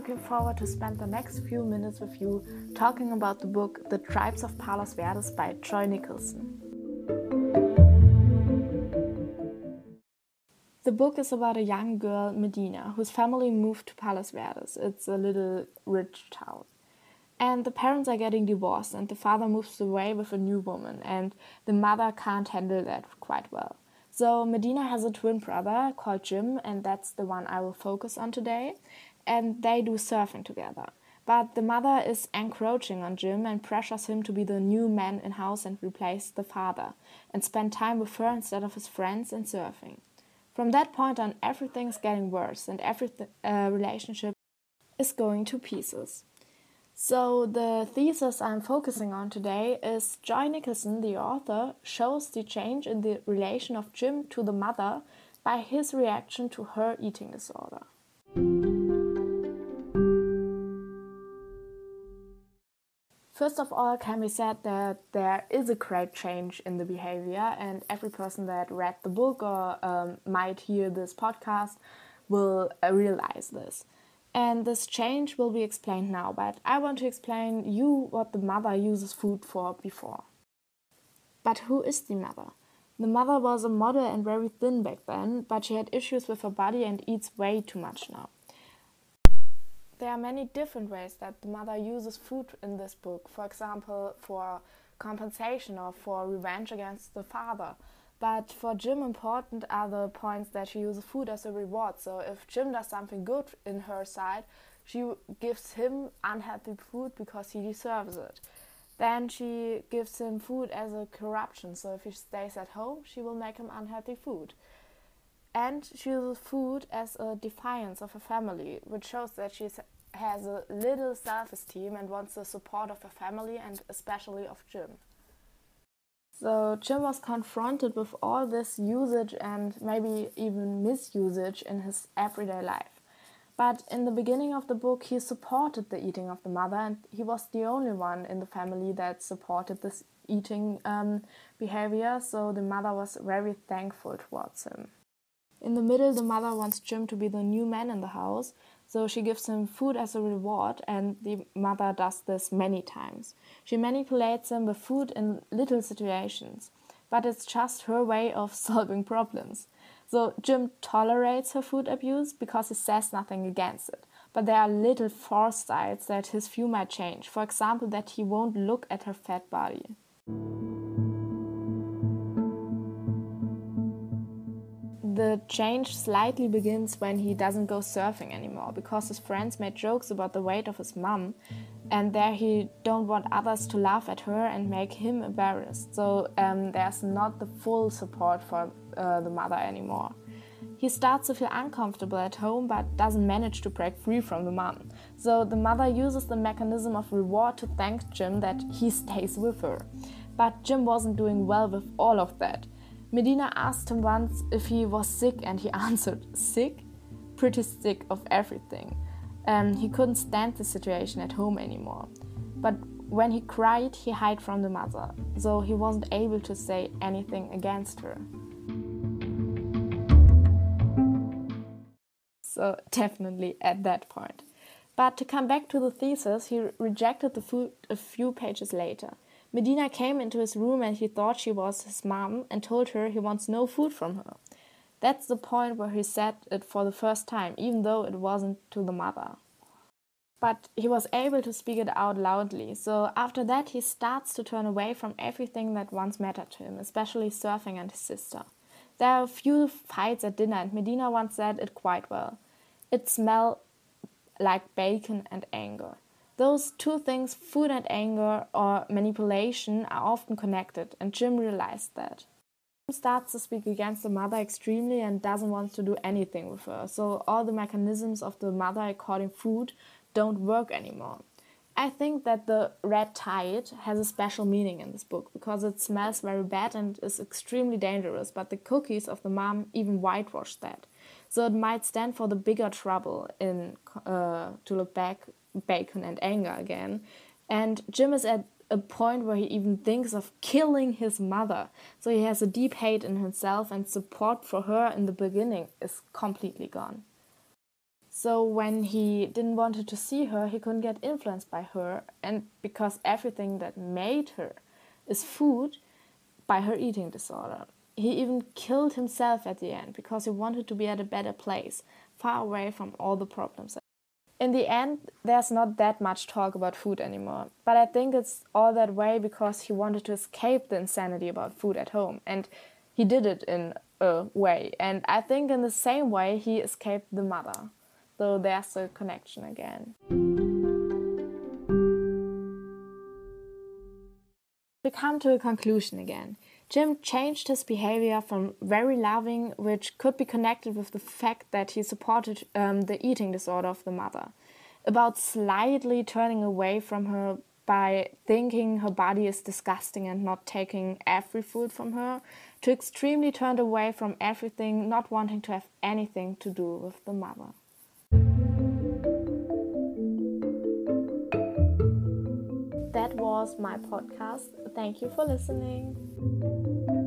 looking forward to spend the next few minutes with you talking about the book The Tribes of Palos Verdes by Joy Nicholson. The book is about a young girl, Medina, whose family moved to Palos Verdes. It's a little rich town. And the parents are getting divorced, and the father moves away with a new woman, and the mother can't handle that quite well. So, Medina has a twin brother called Jim, and that's the one I will focus on today. And they do surfing together. But the mother is encroaching on Jim and pressures him to be the new man in house and replace the father, and spend time with her instead of his friends and surfing. From that point on, everything's getting worse, and every uh, relationship is going to pieces. So, the thesis I'm focusing on today is Joy Nicholson, the author, shows the change in the relation of Jim to the mother by his reaction to her eating disorder. First of all, can be said that there is a great change in the behavior, and every person that read the book or um, might hear this podcast will uh, realize this. And this change will be explained now, but I want to explain you what the mother uses food for before. But who is the mother? The mother was a model and very thin back then, but she had issues with her body and eats way too much now. There are many different ways that the mother uses food in this book, for example, for compensation or for revenge against the father. But for Jim, important are the points that she uses food as a reward. So if Jim does something good in her side, she gives him unhealthy food because he deserves it. Then she gives him food as a corruption. So if he stays at home, she will make him unhealthy food. And she uses food as a defiance of her family, which shows that she has a little self esteem and wants the support of her family and especially of Jim. So Jim was confronted with all this usage and maybe even misusage in his everyday life. But in the beginning of the book, he supported the eating of the mother, and he was the only one in the family that supported this eating um, behavior, so the mother was very thankful towards him. In the middle, the mother wants Jim to be the new man in the house, so she gives him food as a reward, and the mother does this many times. She manipulates him with food in little situations, but it's just her way of solving problems. So Jim tolerates her food abuse because he says nothing against it. But there are little foresights that his view might change. For example, that he won't look at her fat body. The change slightly begins when he doesn't go surfing anymore because his friends made jokes about the weight of his mum and there he don't want others to laugh at her and make him embarrassed. So um, there's not the full support for uh, the mother anymore. He starts to feel uncomfortable at home but doesn't manage to break free from the mom. So the mother uses the mechanism of reward to thank Jim that he stays with her. But Jim wasn't doing well with all of that. Medina asked him once if he was sick, and he answered, Sick? Pretty sick of everything. Um, he couldn't stand the situation at home anymore. But when he cried, he hid from the mother, so he wasn't able to say anything against her. So, definitely at that point. But to come back to the thesis, he rejected the food a few pages later. Medina came into his room and he thought she was his mom and told her he wants no food from her. That's the point where he said it for the first time, even though it wasn't to the mother. But he was able to speak it out loudly, so after that he starts to turn away from everything that once mattered to him, especially surfing and his sister. There are a few fights at dinner, and Medina once said it quite well. It smelled like bacon and anger. Those two things, food and anger or manipulation, are often connected, and Jim realized that. Jim starts to speak against the mother extremely and doesn't want to do anything with her, so all the mechanisms of the mother according food don't work anymore. I think that the red tide has a special meaning in this book because it smells very bad and is extremely dangerous, but the cookies of the mom even whitewash that. So it might stand for the bigger trouble in uh, to look back bacon and anger again. And Jim is at a point where he even thinks of killing his mother. So he has a deep hate in himself, and support for her in the beginning is completely gone. So when he didn't wanted to see her, he couldn't get influenced by her, and because everything that made her is food, by her eating disorder. He even killed himself at the end because he wanted to be at a better place, far away from all the problems. In the end, there's not that much talk about food anymore, but I think it's all that way because he wanted to escape the insanity about food at home, and he did it in a way. And I think in the same way, he escaped the mother. So there's a connection again. We come to a conclusion again, Jim changed his behavior from very loving, which could be connected with the fact that he supported um, the eating disorder of the mother, about slightly turning away from her by thinking her body is disgusting and not taking every food from her, to extremely turned away from everything, not wanting to have anything to do with the mother. Was my podcast. Thank you for listening.